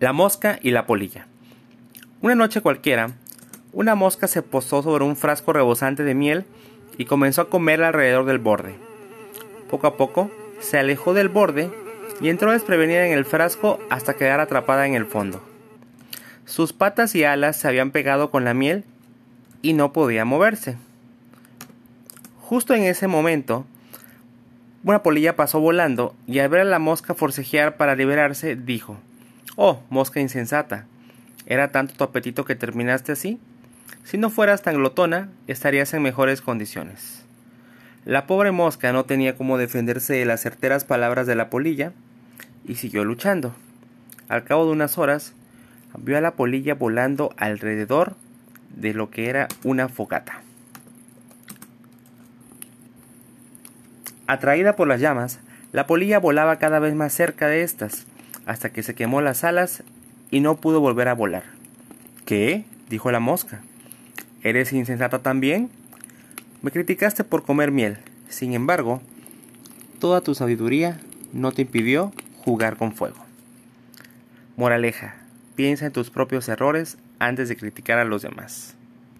La mosca y la polilla. Una noche cualquiera, una mosca se posó sobre un frasco rebosante de miel y comenzó a comer alrededor del borde. Poco a poco, se alejó del borde y entró desprevenida en el frasco hasta quedar atrapada en el fondo. Sus patas y alas se habían pegado con la miel y no podía moverse. Justo en ese momento, una polilla pasó volando y al ver a la mosca forcejear para liberarse, dijo Oh, mosca insensata, ¿era tanto tu apetito que terminaste así? Si no fueras tan glotona, estarías en mejores condiciones. La pobre mosca no tenía cómo defenderse de las certeras palabras de la polilla y siguió luchando. Al cabo de unas horas, vio a la polilla volando alrededor de lo que era una fogata. Atraída por las llamas, la polilla volaba cada vez más cerca de estas, hasta que se quemó las alas y no pudo volver a volar. ¿Qué? dijo la mosca. ¿Eres insensata también? Me criticaste por comer miel. Sin embargo, toda tu sabiduría no te impidió jugar con fuego. Moraleja, piensa en tus propios errores antes de criticar a los demás.